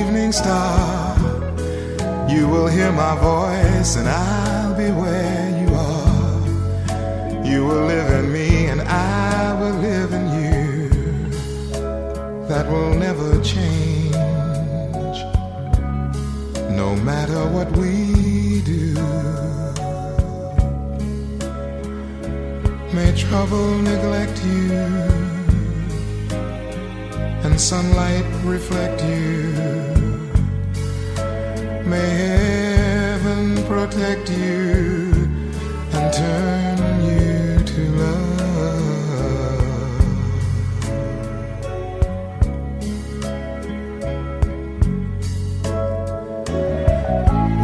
evening star. You will hear my voice and I'll be where you are. You will live in me and I will live in you. That will never change, no matter what we do. May trouble neglect you and sunlight reflect you. May heaven protect you and turn you to love.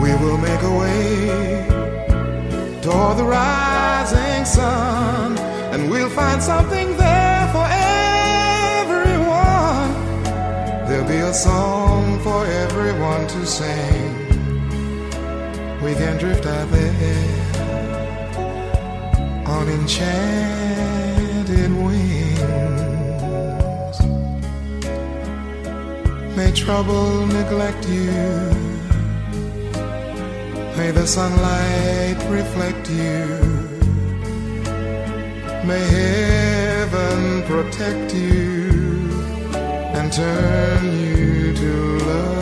We will make a way toward the rising sun, and we'll find something be a song for everyone to sing. We can drift out there on enchanted wings. May trouble neglect you. May the sunlight reflect you. May heaven protect you turn you to love.